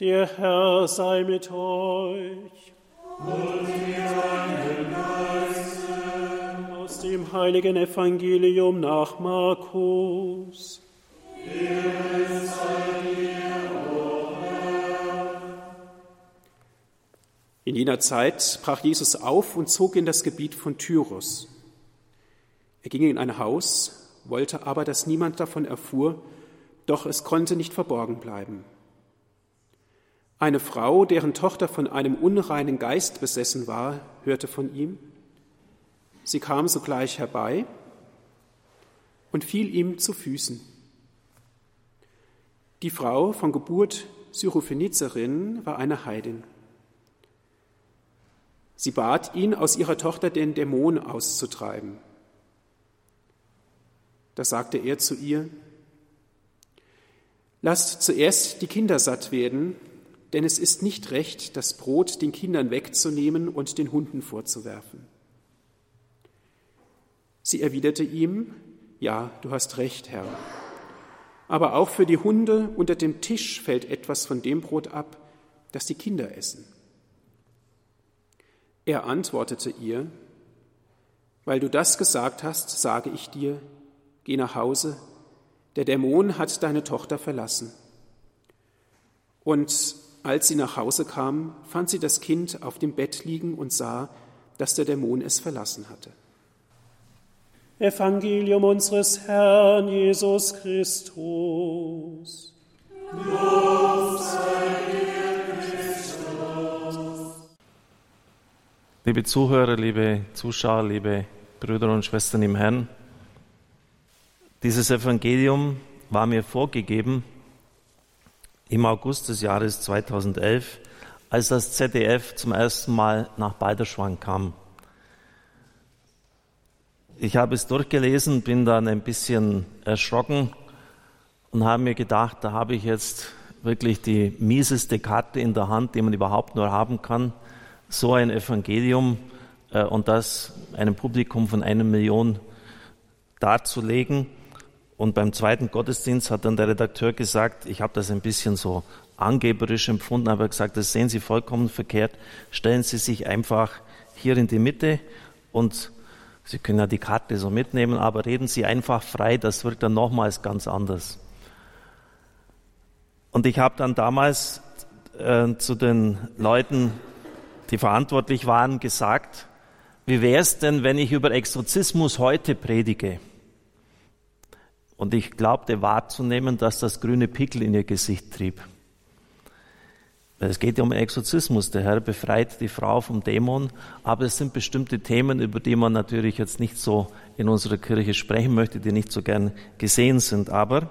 Der Herr sei mit euch. Und mit deinem. Aus dem heiligen Evangelium nach Markus. In jener Zeit brach Jesus auf und zog in das Gebiet von Tyrus. Er ging in ein Haus, wollte aber, dass niemand davon erfuhr, doch es konnte nicht verborgen bleiben. Eine Frau, deren Tochter von einem unreinen Geist besessen war, hörte von ihm. Sie kam sogleich herbei und fiel ihm zu Füßen. Die Frau von Geburt Syrophenizerin war eine Heidin. Sie bat ihn, aus ihrer Tochter den Dämon auszutreiben. Da sagte er zu ihr, Lasst zuerst die Kinder satt werden, denn es ist nicht recht, das Brot den Kindern wegzunehmen und den Hunden vorzuwerfen. Sie erwiderte ihm, Ja, du hast recht, Herr. Aber auch für die Hunde unter dem Tisch fällt etwas von dem Brot ab, das die Kinder essen. Er antwortete ihr, Weil du das gesagt hast, sage ich dir, geh nach Hause, der Dämon hat deine Tochter verlassen. Und als sie nach Hause kam, fand sie das Kind auf dem Bett liegen und sah, dass der Dämon es verlassen hatte. Evangelium unseres Herrn Jesus Christus. Lob sei dir, Christus. Liebe Zuhörer, liebe Zuschauer, liebe Brüder und Schwestern im Herrn, dieses Evangelium war mir vorgegeben im August des Jahres 2011, als das ZDF zum ersten Mal nach Balderschwang kam. Ich habe es durchgelesen, bin dann ein bisschen erschrocken und habe mir gedacht, da habe ich jetzt wirklich die mieseste Karte in der Hand, die man überhaupt nur haben kann. So ein Evangelium äh, und das einem Publikum von einer Million darzulegen. Und beim zweiten Gottesdienst hat dann der Redakteur gesagt, ich habe das ein bisschen so angeberisch empfunden, aber gesagt, das sehen Sie vollkommen verkehrt. Stellen Sie sich einfach hier in die Mitte und Sie können ja die Karte so mitnehmen, aber reden Sie einfach frei, das wird dann nochmals ganz anders. Und ich habe dann damals äh, zu den Leuten, die verantwortlich waren, gesagt, wie wäre es denn, wenn ich über Exorzismus heute predige? Und ich glaubte wahrzunehmen, dass das grüne Pickel in ihr Gesicht trieb. Es geht ja um Exorzismus. Der Herr befreit die Frau vom Dämon, aber es sind bestimmte Themen, über die man natürlich jetzt nicht so in unserer Kirche sprechen möchte, die nicht so gern gesehen sind. Aber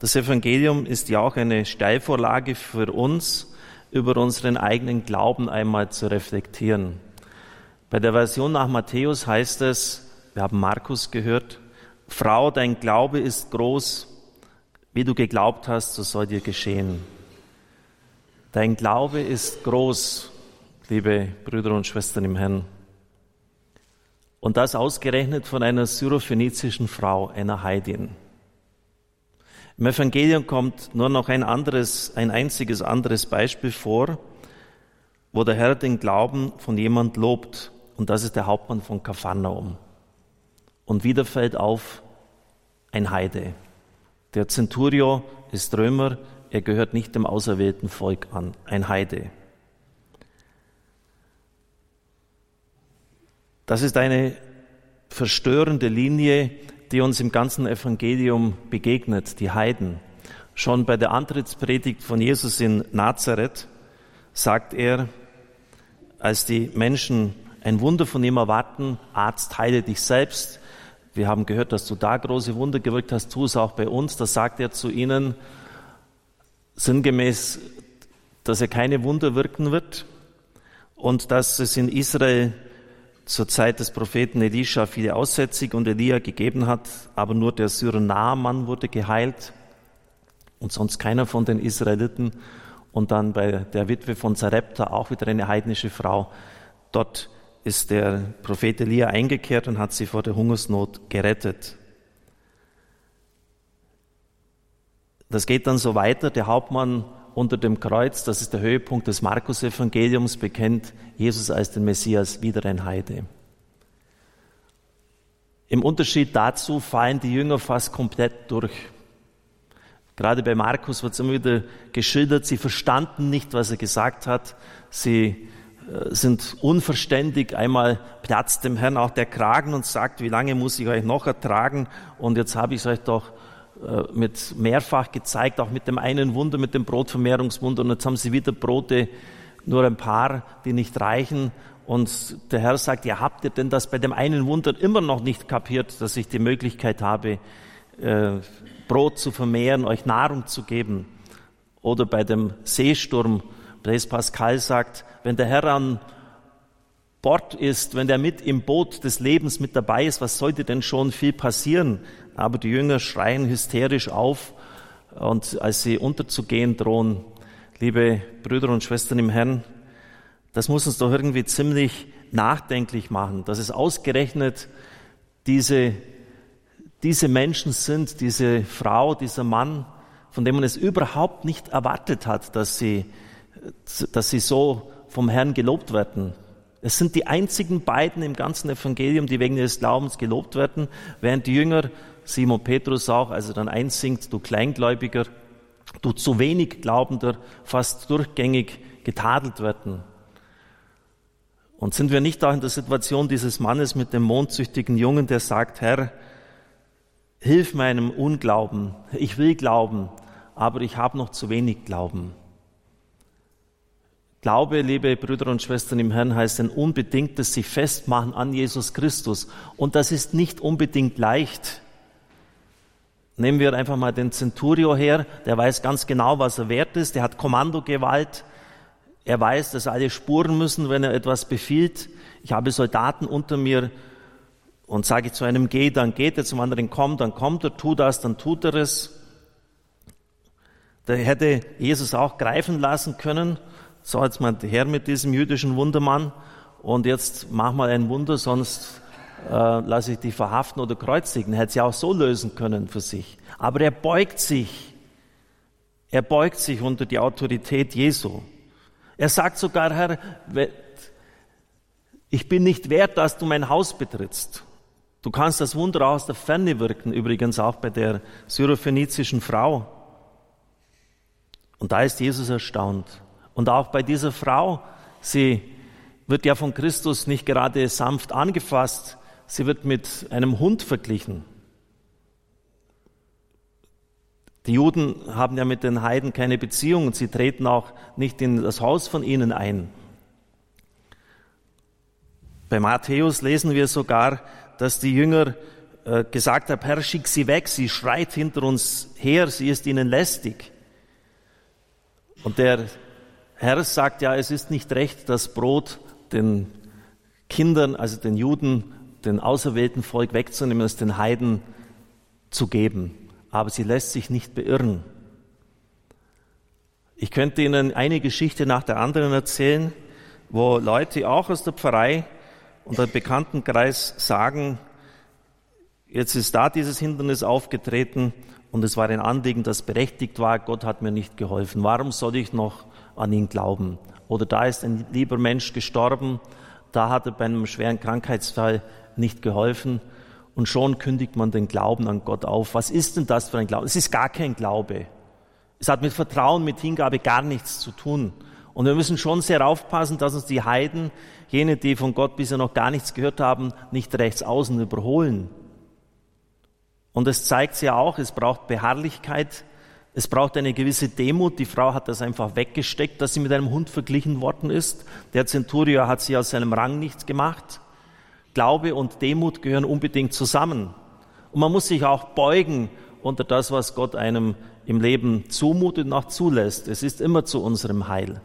das Evangelium ist ja auch eine Steilvorlage für uns, über unseren eigenen Glauben einmal zu reflektieren. Bei der Version nach Matthäus heißt es, wir haben Markus gehört, Frau, dein Glaube ist groß, wie du geglaubt hast, so soll dir geschehen. Dein Glaube ist groß, liebe Brüder und Schwestern im Herrn. Und das ausgerechnet von einer syrophönizischen Frau, einer Heidin. Im Evangelium kommt nur noch ein anderes, ein einziges anderes Beispiel vor, wo der Herr den Glauben von jemand lobt. Und das ist der Hauptmann von Kapharnaum. Und wieder fällt auf ein Heide. Der Centurio ist Römer, er gehört nicht dem auserwählten Volk an, ein Heide. Das ist eine verstörende Linie, die uns im ganzen Evangelium begegnet, die Heiden. Schon bei der Antrittspredigt von Jesus in Nazareth sagt er, als die Menschen ein Wunder von ihm erwarten, Arzt, heile dich selbst, wir haben gehört, dass du da große Wunder gewirkt hast, tu es auch bei uns. Da sagt er zu ihnen sinngemäß, dass er keine Wunder wirken wird und dass es in Israel zur Zeit des Propheten Elisha viele Aussätzige und Elia gegeben hat, aber nur der Syrer-Naaman wurde geheilt und sonst keiner von den Israeliten. Und dann bei der Witwe von Zarepta auch wieder eine heidnische Frau. Dort ist der Prophet Elia eingekehrt und hat sie vor der Hungersnot gerettet. Das geht dann so weiter. Der Hauptmann unter dem Kreuz, das ist der Höhepunkt des Markus-Evangeliums, bekennt Jesus als den Messias wieder ein Heide. Im Unterschied dazu fallen die Jünger fast komplett durch. Gerade bei Markus wird es immer wieder geschildert, sie verstanden nicht, was er gesagt hat. Sie sind unverständig. Einmal platzt dem Herrn auch der Kragen und sagt, wie lange muss ich euch noch ertragen? Und jetzt habe ich es euch doch äh, mit mehrfach gezeigt, auch mit dem einen Wunder, mit dem Brotvermehrungswunder. Und jetzt haben sie wieder Brote, nur ein paar, die nicht reichen. Und der Herr sagt, ja, habt ihr denn das bei dem einen Wunder immer noch nicht kapiert, dass ich die Möglichkeit habe, äh, Brot zu vermehren, euch Nahrung zu geben? Oder bei dem Seesturm, Blaise Pascal sagt, wenn der Herr an Bord ist, wenn der mit im Boot des Lebens mit dabei ist, was sollte denn schon viel passieren? Aber die Jünger schreien hysterisch auf und als sie unterzugehen drohen, liebe Brüder und Schwestern im Herrn, das muss uns doch irgendwie ziemlich nachdenklich machen, dass es ausgerechnet diese, diese Menschen sind, diese Frau, dieser Mann, von dem man es überhaupt nicht erwartet hat, dass sie, dass sie so vom Herrn gelobt werden. Es sind die einzigen beiden im ganzen Evangelium, die wegen ihres Glaubens gelobt werden, während die Jünger, Simon Petrus auch, als er dann einsingt, du Kleingläubiger, du zu wenig Glaubender, fast durchgängig getadelt werden. Und sind wir nicht auch in der Situation dieses Mannes mit dem mondsüchtigen Jungen, der sagt, Herr, hilf meinem Unglauben, ich will glauben, aber ich habe noch zu wenig Glauben. Glaube, liebe Brüder und Schwestern im Herrn, heißt ein unbedingtes sich festmachen an Jesus Christus. Und das ist nicht unbedingt leicht. Nehmen wir einfach mal den Centurio her, der weiß ganz genau, was er wert ist, der hat Kommandogewalt, er weiß, dass alle spuren müssen, wenn er etwas befiehlt. Ich habe Soldaten unter mir und sage zu einem geh, dann geht er, zum anderen komm, dann kommt er, tu das, dann tut er es. Da hätte Jesus auch greifen lassen können. So, jetzt mal her mit diesem jüdischen Wundermann und jetzt mach mal ein Wunder, sonst äh, lasse ich dich verhaften oder kreuzigen. Hätte sie auch so lösen können für sich. Aber er beugt sich. Er beugt sich unter die Autorität Jesu. Er sagt sogar, Herr, ich bin nicht wert, dass du mein Haus betrittst. Du kannst das Wunder aus der Ferne wirken, übrigens auch bei der syrophönizischen Frau. Und da ist Jesus erstaunt. Und auch bei dieser Frau, sie wird ja von Christus nicht gerade sanft angefasst, sie wird mit einem Hund verglichen. Die Juden haben ja mit den Heiden keine Beziehung und sie treten auch nicht in das Haus von ihnen ein. Bei Matthäus lesen wir sogar, dass die Jünger äh, gesagt haben, Herr, schick sie weg, sie schreit hinter uns her, sie ist ihnen lästig. Und der Herr sagt ja, es ist nicht recht, das Brot den Kindern, also den Juden, den auserwählten Volk wegzunehmen, es den Heiden zu geben aber sie lässt sich nicht beirren. Ich könnte Ihnen eine Geschichte nach der anderen erzählen, wo Leute auch aus der Pfarrei und der Bekanntenkreis sagen, jetzt ist da dieses Hindernis aufgetreten und es war ein Anliegen, das berechtigt war, Gott hat mir nicht geholfen. Warum soll ich noch an ihn glauben? Oder da ist ein lieber Mensch gestorben, da hat er bei einem schweren Krankheitsfall nicht geholfen und schon kündigt man den Glauben an Gott auf. Was ist denn das für ein Glaube? Es ist gar kein Glaube. Es hat mit Vertrauen, mit Hingabe gar nichts zu tun. Und wir müssen schon sehr aufpassen, dass uns die Heiden, jene, die von Gott bisher noch gar nichts gehört haben, nicht rechts außen überholen. Und es zeigt ja auch, es braucht Beharrlichkeit, es braucht eine gewisse Demut. Die Frau hat das einfach weggesteckt, dass sie mit einem Hund verglichen worden ist. Der Centurion hat sie aus seinem Rang nichts gemacht. Glaube und Demut gehören unbedingt zusammen. Und man muss sich auch beugen unter das, was Gott einem im Leben zumutet und auch zulässt. Es ist immer zu unserem Heil.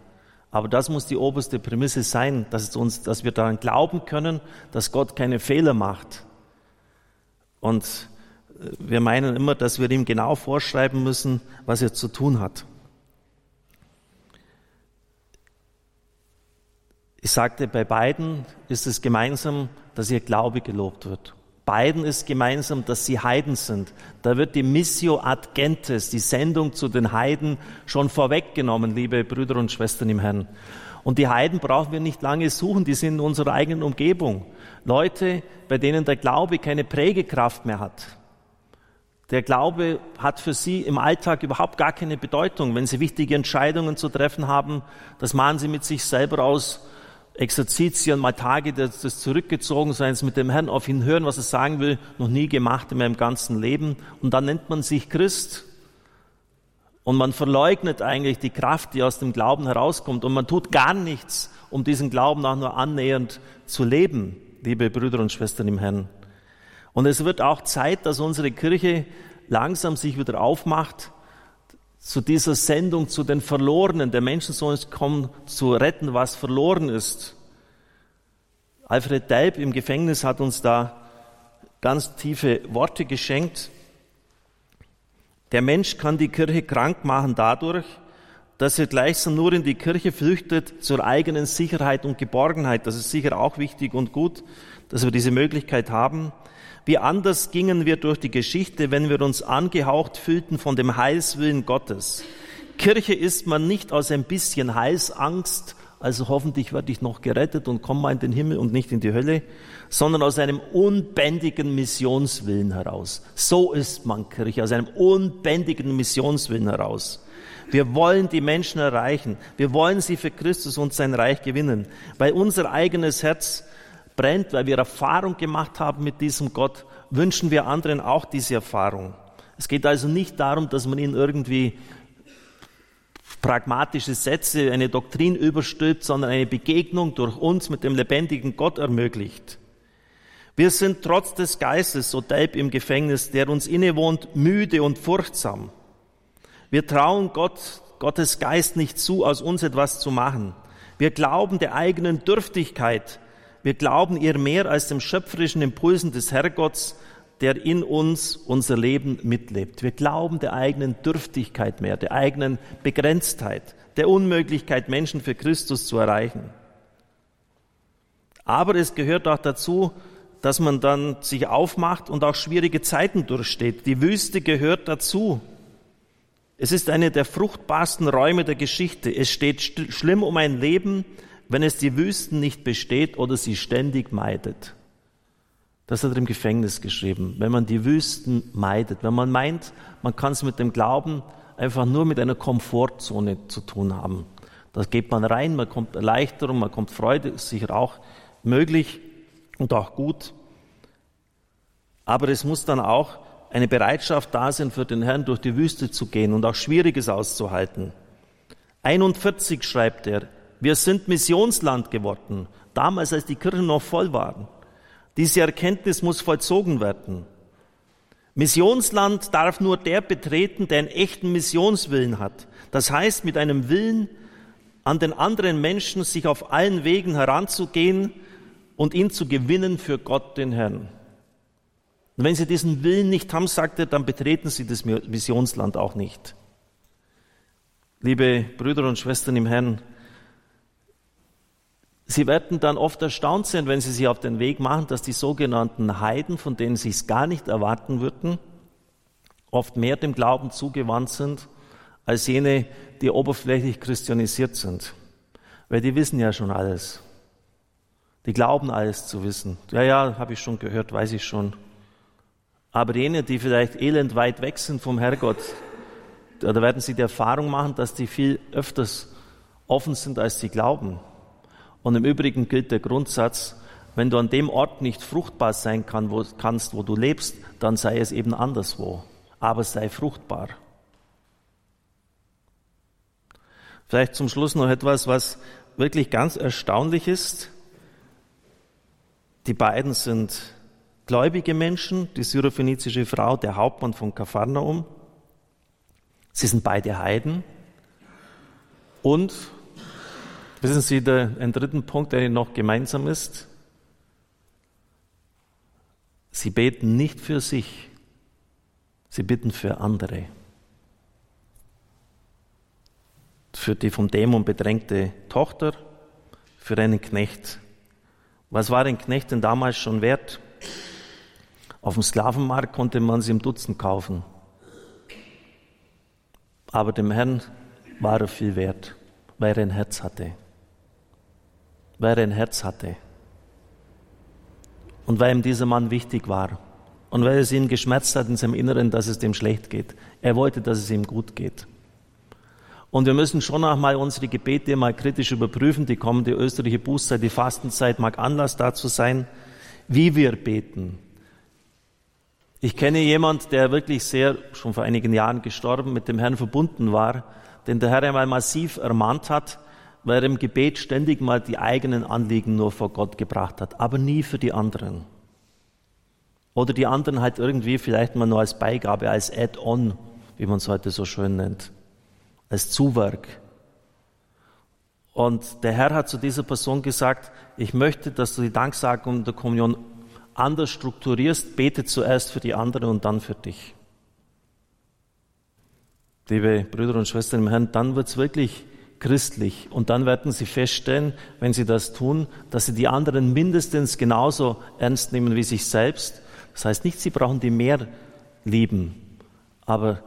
Aber das muss die oberste Prämisse sein, dass, uns, dass wir daran glauben können, dass Gott keine Fehler macht. Und wir meinen immer, dass wir ihm genau vorschreiben müssen, was er zu tun hat. Ich sagte, bei beiden ist es gemeinsam, dass ihr Glaube gelobt wird. beiden ist gemeinsam, dass sie Heiden sind. Da wird die Missio ad gentes, die Sendung zu den Heiden, schon vorweggenommen, liebe Brüder und Schwestern im Herrn. Und die Heiden brauchen wir nicht lange suchen, die sind in unserer eigenen Umgebung. Leute, bei denen der Glaube keine Prägekraft mehr hat. Der Glaube hat für sie im Alltag überhaupt gar keine Bedeutung. Wenn sie wichtige Entscheidungen zu treffen haben, das machen sie mit sich selber aus. Exerzitien, mal Tage des, des Zurückgezogenseins mit dem Herrn auf ihn hören, was er sagen will, noch nie gemacht in meinem ganzen Leben. Und dann nennt man sich Christ. Und man verleugnet eigentlich die Kraft, die aus dem Glauben herauskommt. Und man tut gar nichts, um diesen Glauben auch nur annähernd zu leben, liebe Brüder und Schwestern im Herrn. Und es wird auch Zeit, dass unsere Kirche langsam sich wieder aufmacht, zu dieser Sendung zu den Verlorenen. Der Menschensohn ist gekommen, zu retten, was verloren ist. Alfred Delp im Gefängnis hat uns da ganz tiefe Worte geschenkt. Der Mensch kann die Kirche krank machen dadurch, dass er gleichsam nur in die Kirche flüchtet zur eigenen Sicherheit und Geborgenheit. Das ist sicher auch wichtig und gut, dass wir diese Möglichkeit haben. Wie anders gingen wir durch die Geschichte, wenn wir uns angehaucht fühlten von dem Heilswillen Gottes. Kirche ist man nicht aus ein bisschen Heilsangst, also hoffentlich werde ich noch gerettet und komme mal in den Himmel und nicht in die Hölle, sondern aus einem unbändigen Missionswillen heraus. So ist man Kirche, aus einem unbändigen Missionswillen heraus. Wir wollen die Menschen erreichen. Wir wollen sie für Christus und sein Reich gewinnen, weil unser eigenes Herz brennt, weil wir Erfahrung gemacht haben mit diesem Gott, wünschen wir anderen auch diese Erfahrung. Es geht also nicht darum, dass man ihnen irgendwie pragmatische Sätze, eine Doktrin überstülpt, sondern eine Begegnung durch uns mit dem lebendigen Gott ermöglicht. Wir sind trotz des Geistes, so Delb im Gefängnis, der uns innewohnt, müde und furchtsam. Wir trauen Gott, Gottes Geist nicht zu, aus uns etwas zu machen. Wir glauben der eigenen Dürftigkeit. Wir glauben ihr mehr als dem schöpferischen Impulsen des Herrgotts, der in uns unser Leben mitlebt. Wir glauben der eigenen Dürftigkeit mehr, der eigenen Begrenztheit, der Unmöglichkeit, Menschen für Christus zu erreichen. Aber es gehört auch dazu, dass man dann sich aufmacht und auch schwierige Zeiten durchsteht. Die Wüste gehört dazu. Es ist eine der fruchtbarsten Räume der Geschichte. Es steht schlimm um ein Leben, wenn es die Wüsten nicht besteht oder sie ständig meidet. Das hat er im Gefängnis geschrieben. Wenn man die Wüsten meidet, wenn man meint, man kann es mit dem Glauben einfach nur mit einer Komfortzone zu tun haben. Da geht man rein, man kommt Erleichterung, man kommt Freude, ist sicher auch möglich und auch gut. Aber es muss dann auch eine Bereitschaft da sein, für den Herrn durch die Wüste zu gehen und auch Schwieriges auszuhalten. 41 schreibt er, wir sind Missionsland geworden, damals als die Kirchen noch voll waren. Diese Erkenntnis muss vollzogen werden. Missionsland darf nur der betreten, der einen echten Missionswillen hat. Das heißt, mit einem Willen, an den anderen Menschen sich auf allen Wegen heranzugehen und ihn zu gewinnen für Gott, den Herrn. Und wenn Sie diesen Willen nicht haben, sagt er, dann betreten Sie das Missionsland auch nicht. Liebe Brüder und Schwestern im Herrn, Sie werden dann oft erstaunt sein, wenn Sie sich auf den Weg machen, dass die sogenannten Heiden, von denen Sie es gar nicht erwarten würden, oft mehr dem Glauben zugewandt sind, als jene, die oberflächlich christianisiert sind. Weil die wissen ja schon alles. Die glauben alles zu wissen. Ja, ja, habe ich schon gehört, weiß ich schon. Aber jene, die vielleicht elend weit weg sind vom Herrgott, da werden sie die Erfahrung machen, dass die viel öfters offen sind, als sie glauben. Und im Übrigen gilt der Grundsatz, wenn du an dem Ort nicht fruchtbar sein kann, wo, kannst, wo du lebst, dann sei es eben anderswo. Aber sei fruchtbar. Vielleicht zum Schluss noch etwas, was wirklich ganz erstaunlich ist. Die beiden sind gläubige Menschen, die syrophönizische Frau, der Hauptmann von Kapharnaum. Sie sind beide Heiden. Und Wissen Sie, der, ein dritten Punkt, der noch gemeinsam ist? Sie beten nicht für sich, sie bitten für andere. Für die vom Dämon bedrängte Tochter, für einen Knecht. Was war ein Knecht denn damals schon wert? Auf dem Sklavenmarkt konnte man sie im Dutzend kaufen. Aber dem Herrn war er viel wert, weil er ein Herz hatte. Weil er ein Herz hatte. Und weil ihm dieser Mann wichtig war. Und weil es ihn geschmerzt hat in seinem Inneren, dass es dem schlecht geht. Er wollte, dass es ihm gut geht. Und wir müssen schon auch mal unsere Gebete mal kritisch überprüfen. Die kommende österliche Bußzeit, die Fastenzeit mag Anlass dazu sein, wie wir beten. Ich kenne jemand, der wirklich sehr, schon vor einigen Jahren gestorben, mit dem Herrn verbunden war, den der Herr einmal massiv ermahnt hat, weil er im Gebet ständig mal die eigenen Anliegen nur vor Gott gebracht hat, aber nie für die anderen. Oder die anderen halt irgendwie vielleicht mal nur als Beigabe, als Add-on, wie man es heute so schön nennt als Zuwerk. Und der Herr hat zu dieser Person gesagt, ich möchte, dass du die Danksagung der Kommunion anders strukturierst, bete zuerst für die anderen und dann für dich. Liebe Brüder und Schwestern im Herrn, dann wird's wirklich christlich. Und dann werden Sie feststellen, wenn Sie das tun, dass Sie die anderen mindestens genauso ernst nehmen wie sich selbst. Das heißt nicht, Sie brauchen die mehr lieben, aber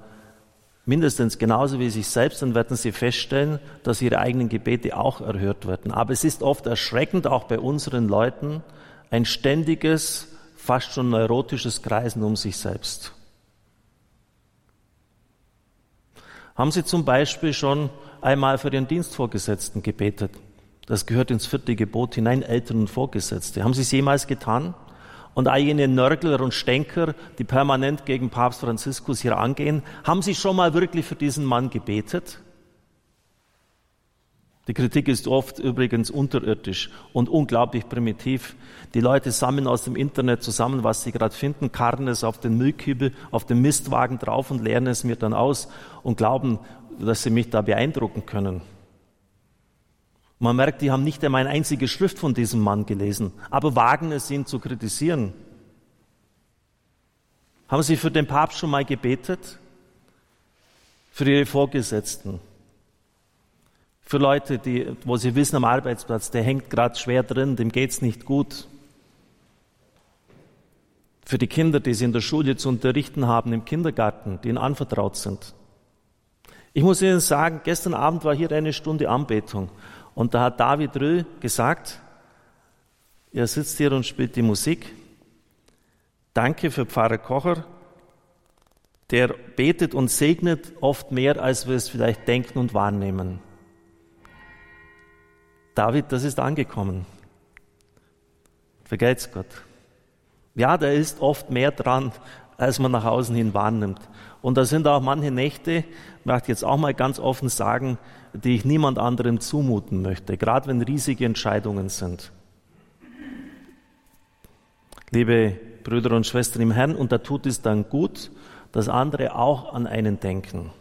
mindestens genauso wie sich selbst, dann werden sie feststellen, dass ihre eigenen Gebete auch erhört werden. Aber es ist oft erschreckend, auch bei unseren Leuten, ein ständiges, fast schon neurotisches Kreisen um sich selbst. Haben Sie zum Beispiel schon einmal für Ihren Dienstvorgesetzten gebetet? Das gehört ins vierte Gebot hinein, Eltern und Vorgesetzte. Haben Sie es jemals getan? und all jene Nörgler und Stänker, die permanent gegen Papst Franziskus hier angehen, haben Sie schon mal wirklich für diesen Mann gebetet? Die Kritik ist oft übrigens unterirdisch und unglaublich primitiv. Die Leute sammeln aus dem Internet zusammen, was sie gerade finden, karren es auf den Müllkübel, auf den Mistwagen drauf und leeren es mir dann aus und glauben, dass sie mich da beeindrucken können. Man merkt, die haben nicht einmal eine einzige Schrift von diesem Mann gelesen, aber wagen es, ihn zu kritisieren. Haben Sie für den Papst schon mal gebetet? Für Ihre Vorgesetzten? Für Leute, die, wo Sie wissen am Arbeitsplatz, der hängt gerade schwer drin, dem geht's nicht gut. Für die Kinder, die Sie in der Schule zu unterrichten haben, im Kindergarten, die Ihnen anvertraut sind. Ich muss Ihnen sagen, gestern Abend war hier eine Stunde Anbetung und da hat David Röhl gesagt, er sitzt hier und spielt die Musik. Danke für Pfarrer Kocher, der betet und segnet oft mehr, als wir es vielleicht denken und wahrnehmen. David, das ist angekommen. Vergelt's Gott. Ja, da ist oft mehr dran, als man nach außen hin wahrnimmt. Und da sind auch manche Nächte, möchte ich jetzt auch mal ganz offen sagen, die ich niemand anderem zumuten möchte, gerade wenn riesige Entscheidungen sind. Liebe Brüder und Schwestern im Herrn, und da tut es dann gut, dass andere auch an einen denken.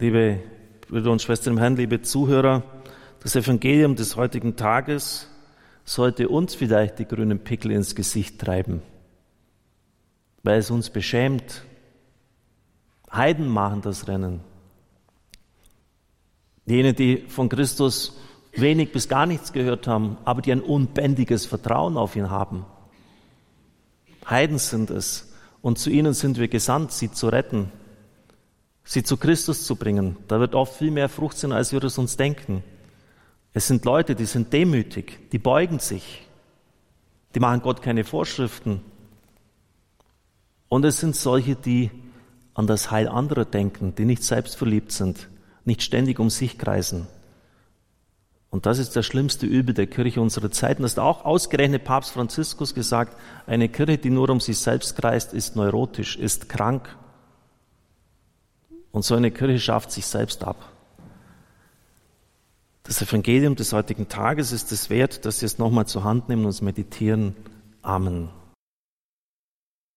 Liebe Brüder und Schwestern im Herrn, liebe Zuhörer, das Evangelium des heutigen Tages sollte uns vielleicht die grünen Pickel ins Gesicht treiben, weil es uns beschämt. Heiden machen das Rennen. Jene, die von Christus wenig bis gar nichts gehört haben, aber die ein unbändiges Vertrauen auf ihn haben. Heiden sind es. Und zu ihnen sind wir gesandt, sie zu retten, sie zu Christus zu bringen. Da wird oft viel mehr Frucht sein, als wir es uns denken. Es sind Leute, die sind demütig, die beugen sich, die machen Gott keine Vorschriften. Und es sind solche, die an das Heil anderer denken, die nicht selbstverliebt sind, nicht ständig um sich kreisen. Und das ist das schlimmste Übel der Kirche unserer Zeit. Und das hat auch ausgerechnet Papst Franziskus gesagt, eine Kirche, die nur um sich selbst kreist, ist neurotisch, ist krank. Und so eine Kirche schafft sich selbst ab. Das Evangelium des heutigen Tages ist es wert, dass Sie es nochmal zur Hand nehmen und meditieren. Amen.